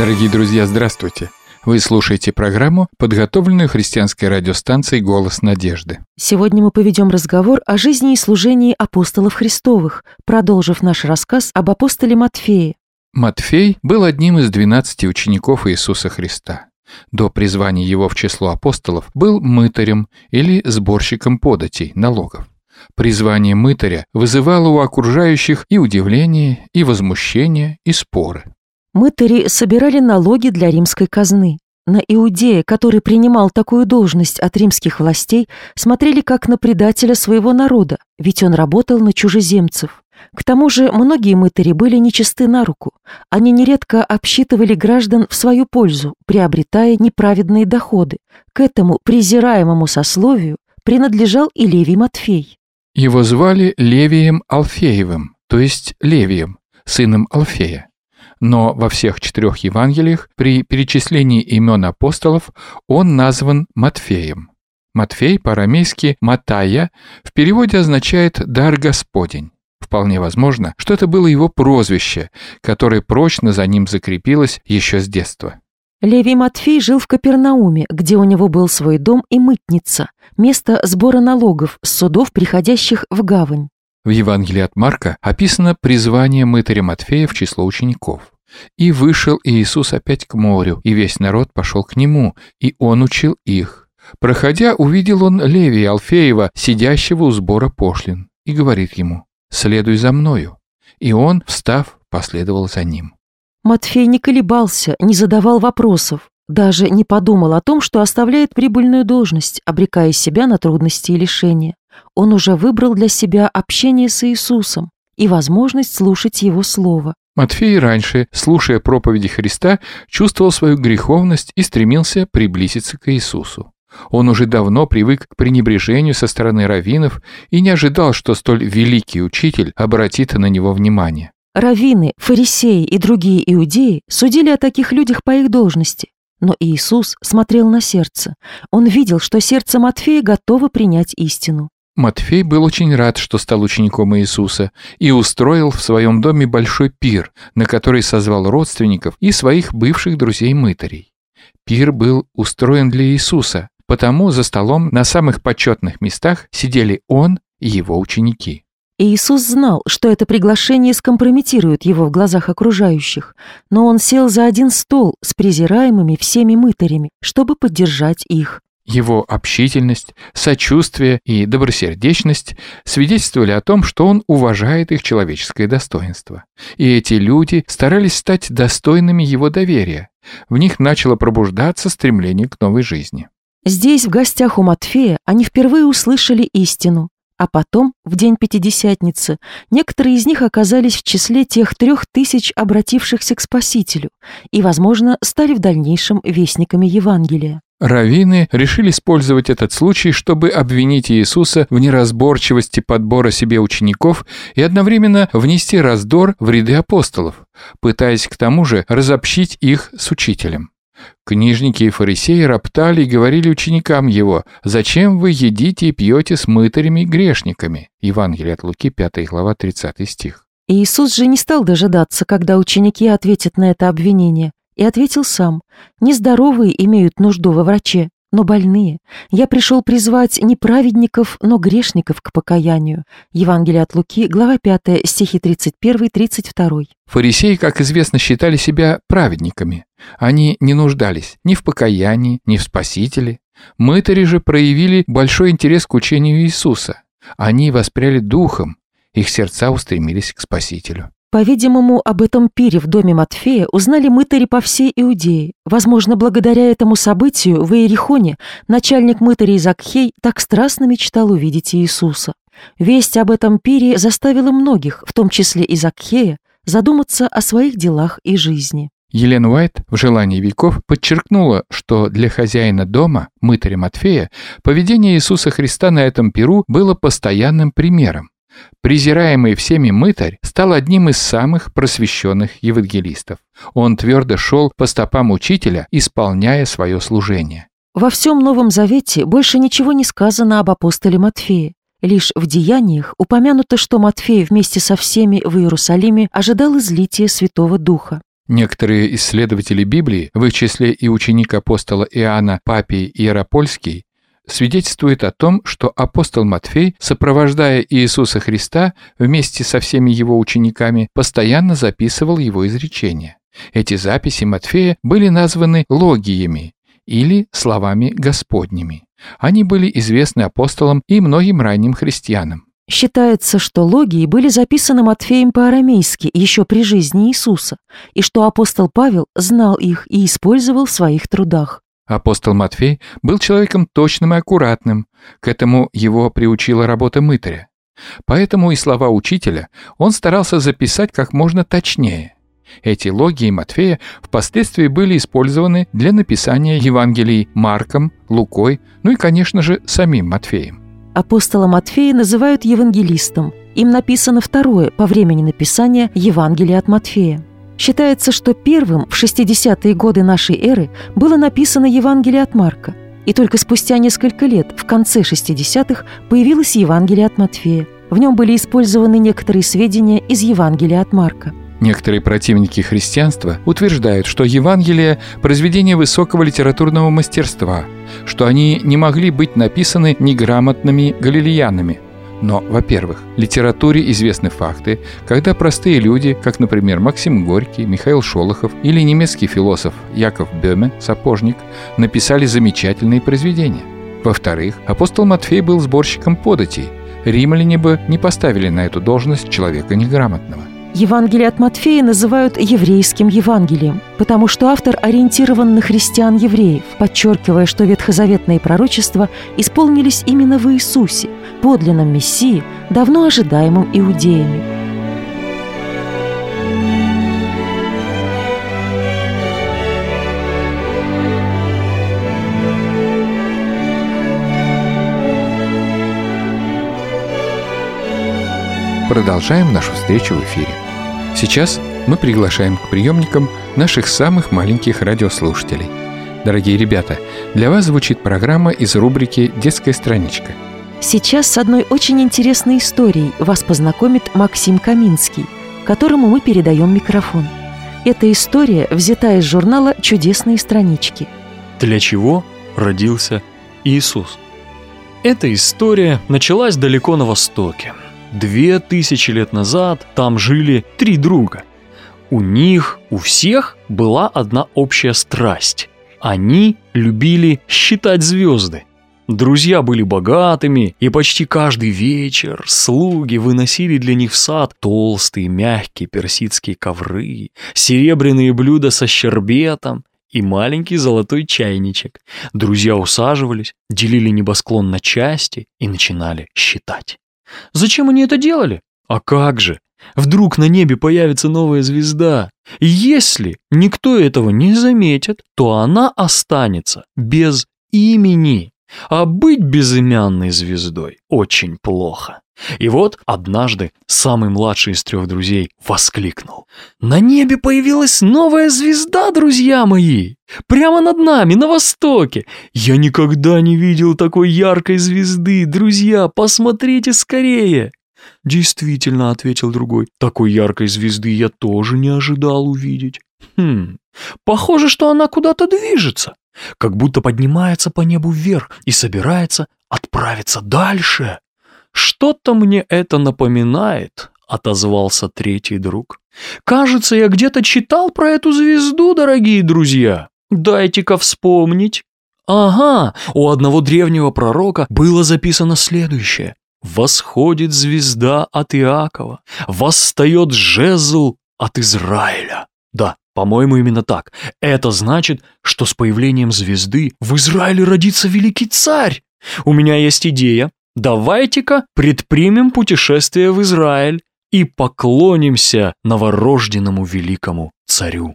Дорогие друзья, здравствуйте! Вы слушаете программу, подготовленную христианской радиостанцией «Голос надежды». Сегодня мы поведем разговор о жизни и служении апостолов Христовых, продолжив наш рассказ об апостоле Матфее. Матфей был одним из двенадцати учеников Иисуса Христа. До призвания его в число апостолов был мытарем или сборщиком податей, налогов. Призвание мытаря вызывало у окружающих и удивление, и возмущение, и споры. Мытари собирали налоги для римской казны. На Иудея, который принимал такую должность от римских властей, смотрели как на предателя своего народа, ведь он работал на чужеземцев. К тому же многие мытари были нечисты на руку. Они нередко обсчитывали граждан в свою пользу, приобретая неправедные доходы. К этому презираемому сословию принадлежал и Левий Матфей. Его звали Левием Алфеевым, то есть Левием, сыном Алфея но во всех четырех Евангелиях при перечислении имен апостолов он назван Матфеем. Матфей по-арамейски «Матая» в переводе означает «дар Господень». Вполне возможно, что это было его прозвище, которое прочно за ним закрепилось еще с детства. Левий Матфей жил в Капернауме, где у него был свой дом и мытница, место сбора налогов с судов, приходящих в гавань. В Евангелии от Марка описано призвание мытаря Матфея в число учеников. «И вышел Иисус опять к морю, и весь народ пошел к нему, и он учил их. Проходя, увидел он Левия Алфеева, сидящего у сбора пошлин, и говорит ему, «Следуй за мною». И он, встав, последовал за ним. Матфей не колебался, не задавал вопросов, даже не подумал о том, что оставляет прибыльную должность, обрекая себя на трудности и лишения. Он уже выбрал для себя общение с Иисусом и возможность слушать Его Слово. Матфей раньше, слушая проповеди Христа, чувствовал свою греховность и стремился приблизиться к Иисусу. Он уже давно привык к пренебрежению со стороны раввинов и не ожидал, что столь великий учитель обратит на него внимание. Раввины, фарисеи и другие иудеи судили о таких людях по их должности. Но Иисус смотрел на сердце. Он видел, что сердце Матфея готово принять истину. Матфей был очень рад, что стал учеником Иисуса, и устроил в своем доме большой пир, на который созвал родственников и своих бывших друзей-мытарей. Пир был устроен для Иисуса, потому за столом на самых почетных местах сидели он и его ученики. Иисус знал, что это приглашение скомпрометирует его в глазах окружающих, но он сел за один стол с презираемыми всеми мытарями, чтобы поддержать их. Его общительность, сочувствие и добросердечность свидетельствовали о том, что он уважает их человеческое достоинство. И эти люди старались стать достойными его доверия. В них начало пробуждаться стремление к новой жизни. Здесь, в гостях у Матфея, они впервые услышали истину. А потом, в день Пятидесятницы, некоторые из них оказались в числе тех трех тысяч обратившихся к Спасителю и, возможно, стали в дальнейшем вестниками Евангелия. Равины решили использовать этот случай, чтобы обвинить Иисуса в неразборчивости подбора себе учеников и одновременно внести раздор в ряды апостолов, пытаясь к тому же разобщить их с учителем. Книжники и фарисеи роптали и говорили ученикам его, «Зачем вы едите и пьете с мытарями и грешниками?» Евангелие от Луки, 5 глава, 30 стих. Иисус же не стал дожидаться, когда ученики ответят на это обвинение, и ответил сам, «Нездоровые имеют нужду во враче, но больные. Я пришел призвать не праведников, но грешников к покаянию». Евангелие от Луки, глава 5, стихи 31-32. Фарисеи, как известно, считали себя праведниками. Они не нуждались ни в покаянии, ни в Спасителе. Мытари же проявили большой интерес к учению Иисуса. Они воспряли духом, их сердца устремились к Спасителю. По-видимому, об этом пире в доме Матфея узнали мытари по всей Иудее. Возможно, благодаря этому событию в Иерихоне начальник мытарей Закхей так страстно мечтал увидеть Иисуса. Весть об этом пире заставила многих, в том числе и Закхея, задуматься о своих делах и жизни. Елена Уайт в «Желании веков» подчеркнула, что для хозяина дома, мытаря Матфея, поведение Иисуса Христа на этом пиру было постоянным примером. Презираемый всеми мытарь стал одним из самых просвещенных евангелистов. Он твердо шел по стопам учителя, исполняя свое служение. Во всем Новом Завете больше ничего не сказано об апостоле Матфее. Лишь в деяниях упомянуто, что Матфей вместе со всеми в Иерусалиме ожидал излития Святого Духа. Некоторые исследователи Библии, в их числе и ученик апостола Иоанна Папий Иеропольский, свидетельствуют о том, что апостол Матфей, сопровождая Иисуса Христа вместе со всеми его учениками, постоянно записывал его изречения. Эти записи Матфея были названы логиями или словами Господними. Они были известны апостолам и многим ранним христианам. Считается, что логии были записаны Матфеем по-арамейски еще при жизни Иисуса, и что апостол Павел знал их и использовал в своих трудах. Апостол Матфей был человеком точным и аккуратным, к этому его приучила работа мытаря. Поэтому и слова учителя он старался записать как можно точнее. Эти логии Матфея впоследствии были использованы для написания Евангелий Марком, Лукой, ну и, конечно же, самим Матфеем. Апостола Матфея называют евангелистом. Им написано второе по времени написания Евангелия от Матфея. Считается, что первым в 60-е годы нашей эры было написано Евангелие от Марка, и только спустя несколько лет, в конце 60-х, появилось Евангелие от Матфея. В нем были использованы некоторые сведения из Евангелия от Марка. Некоторые противники христианства утверждают, что Евангелие – произведение высокого литературного мастерства, что они не могли быть написаны неграмотными галилеянами. Но, во-первых, литературе известны факты, когда простые люди, как, например, Максим Горький, Михаил Шолохов или немецкий философ Яков Бёме, сапожник, написали замечательные произведения. Во-вторых, апостол Матфей был сборщиком податей. Римляне бы не поставили на эту должность человека неграмотного. Евангелие от Матфея называют еврейским Евангелием, потому что автор ориентирован на христиан-евреев, подчеркивая, что ветхозаветные пророчества исполнились именно в Иисусе, подлинном Мессии, давно ожидаемом иудеями. Продолжаем нашу встречу в эфире. Сейчас мы приглашаем к приемникам наших самых маленьких радиослушателей. Дорогие ребята, для вас звучит программа из рубрики «Детская страничка». Сейчас с одной очень интересной историей вас познакомит Максим Каминский, которому мы передаем микрофон. Эта история взята из журнала «Чудесные странички». Для чего родился Иисус? Эта история началась далеко на Востоке – Две тысячи лет назад там жили три друга. У них, у всех была одна общая страсть. Они любили считать звезды. Друзья были богатыми, и почти каждый вечер слуги выносили для них в сад толстые мягкие персидские ковры, серебряные блюда со щербетом и маленький золотой чайничек. Друзья усаживались, делили небосклон на части и начинали считать. Зачем они это делали? А как же? Вдруг на небе появится новая звезда. Если никто этого не заметит, то она останется без имени. А быть безымянной звездой очень плохо. И вот однажды самый младший из трех друзей воскликнул. «На небе появилась новая звезда, друзья мои! Прямо над нами, на востоке! Я никогда не видел такой яркой звезды! Друзья, посмотрите скорее!» «Действительно», — ответил другой, — «такой яркой звезды я тоже не ожидал увидеть». «Хм, похоже, что она куда-то движется, как будто поднимается по небу вверх и собирается отправиться дальше». «Что-то мне это напоминает», — отозвался третий друг. «Кажется, я где-то читал про эту звезду, дорогие друзья. Дайте-ка вспомнить». Ага, у одного древнего пророка было записано следующее. «Восходит звезда от Иакова, восстает жезл от Израиля». Да, по-моему, именно так. Это значит, что с появлением звезды в Израиле родится великий царь. У меня есть идея давайте-ка предпримем путешествие в Израиль и поклонимся новорожденному великому царю.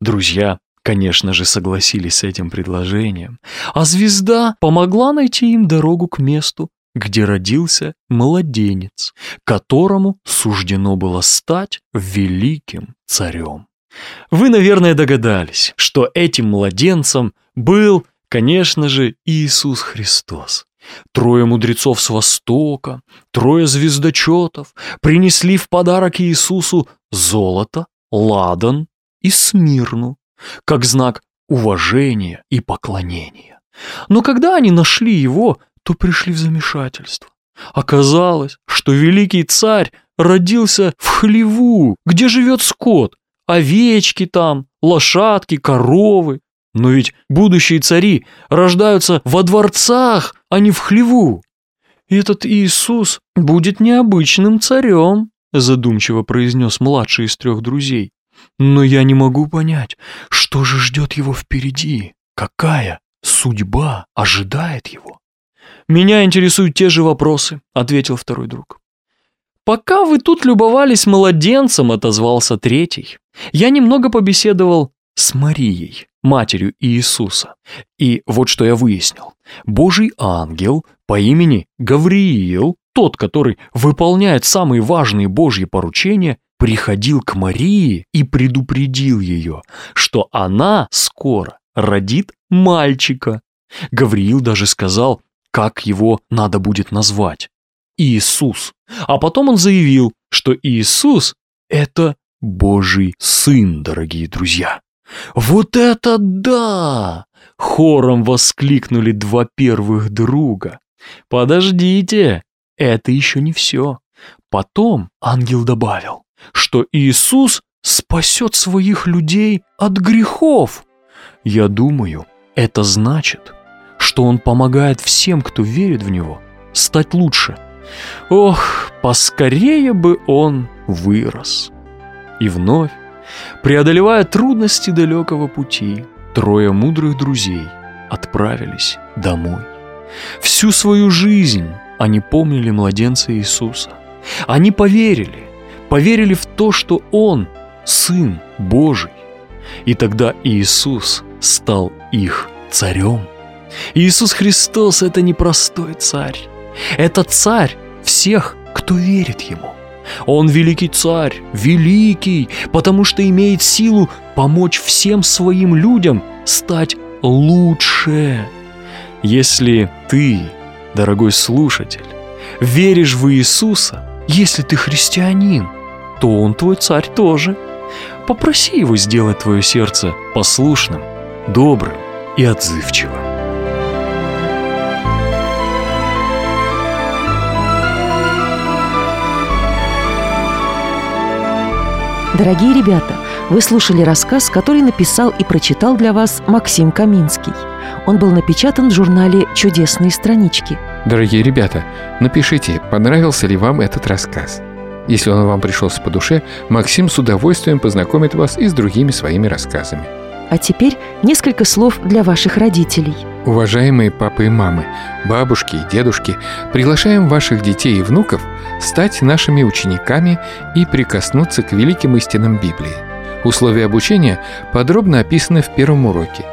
Друзья, конечно же, согласились с этим предложением, а звезда помогла найти им дорогу к месту, где родился младенец, которому суждено было стать великим царем. Вы, наверное, догадались, что этим младенцем был, конечно же, Иисус Христос. Трое мудрецов с Востока, трое звездочетов принесли в подарок Иисусу золото, ладан и Смирну, как знак уважения и поклонения. Но когда они нашли его, то пришли в замешательство. Оказалось, что великий царь родился в хлеву, где живет скот, овечки там, лошадки, коровы. Но ведь будущие цари рождаются во дворцах, а не в хлеву. Этот Иисус будет необычным царем, задумчиво произнес младший из трех друзей. Но я не могу понять, что же ждет его впереди, какая судьба ожидает его. «Меня интересуют те же вопросы», — ответил второй друг. «Пока вы тут любовались младенцем», — отозвался третий, «я немного побеседовал с Марией, матерью Иисуса. И вот что я выяснил. Божий ангел по имени Гавриил, тот, который выполняет самые важные Божьи поручения, приходил к Марии и предупредил ее, что она скоро родит мальчика. Гавриил даже сказал, как его надо будет назвать. Иисус. А потом он заявил, что Иисус – это Божий Сын, дорогие друзья. «Вот это да!» – хором воскликнули два первых друга. «Подождите, это еще не все». Потом ангел добавил, что Иисус спасет своих людей от грехов. Я думаю, это значит, что Он помогает всем, кто верит в Него, стать лучше. Ох, поскорее бы Он вырос. И вновь, преодолевая трудности далекого пути, трое мудрых друзей отправились домой. Всю свою жизнь они помнили младенца Иисуса. Они поверили, поверили в то, что Он – Сын Божий. И тогда Иисус стал их царем. Иисус Христос – это не простой царь. Это царь всех, кто верит Ему. Он великий царь, великий, потому что имеет силу помочь всем своим людям стать лучше. Если ты, дорогой слушатель, веришь в Иисуса, если ты христианин, то Он твой царь тоже. Попроси Его сделать твое сердце послушным, добрым и отзывчивым. Дорогие ребята, вы слушали рассказ, который написал и прочитал для вас Максим Каминский. Он был напечатан в журнале «Чудесные странички». Дорогие ребята, напишите, понравился ли вам этот рассказ. Если он вам пришелся по душе, Максим с удовольствием познакомит вас и с другими своими рассказами. А теперь несколько слов для ваших родителей. Уважаемые папы и мамы, бабушки и дедушки, приглашаем ваших детей и внуков стать нашими учениками и прикоснуться к великим истинам Библии. Условия обучения подробно описаны в первом уроке.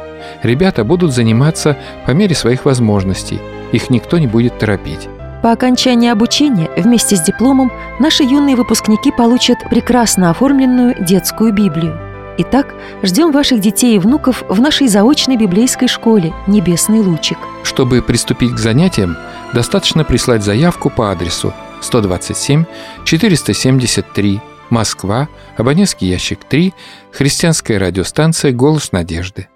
Ребята будут заниматься по мере своих возможностей. Их никто не будет торопить. По окончании обучения вместе с дипломом наши юные выпускники получат прекрасно оформленную детскую Библию. Итак, ждем ваших детей и внуков в нашей заочной библейской школе «Небесный лучик». Чтобы приступить к занятиям, достаточно прислать заявку по адресу 127 473 Москва, абонентский ящик 3, христианская радиостанция «Голос надежды».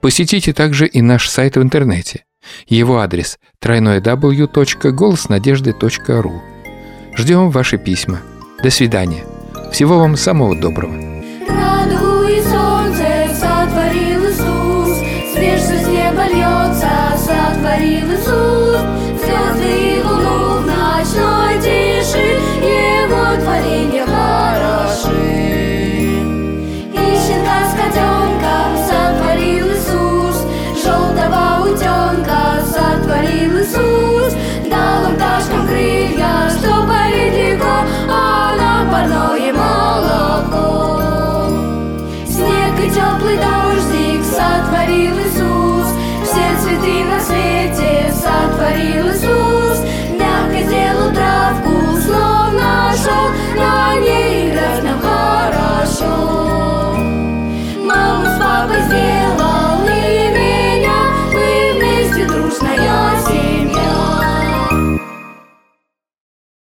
Посетите также и наш сайт в интернете. Его адрес www.голоснадежды.ру Ждем ваши письма. До свидания. Всего вам самого доброго. горіли Иисус, уст, зв'язки луну значно тіши, Его творение хороши. І щенка з котенком сотворили Иисус, уст, Желтого утенка сотворили Иисус, дал Дала пташкам крылья, что полетliko, а на парной творил Иисус, мягко сделал травку, словно шел, на ней играть нам хорошо.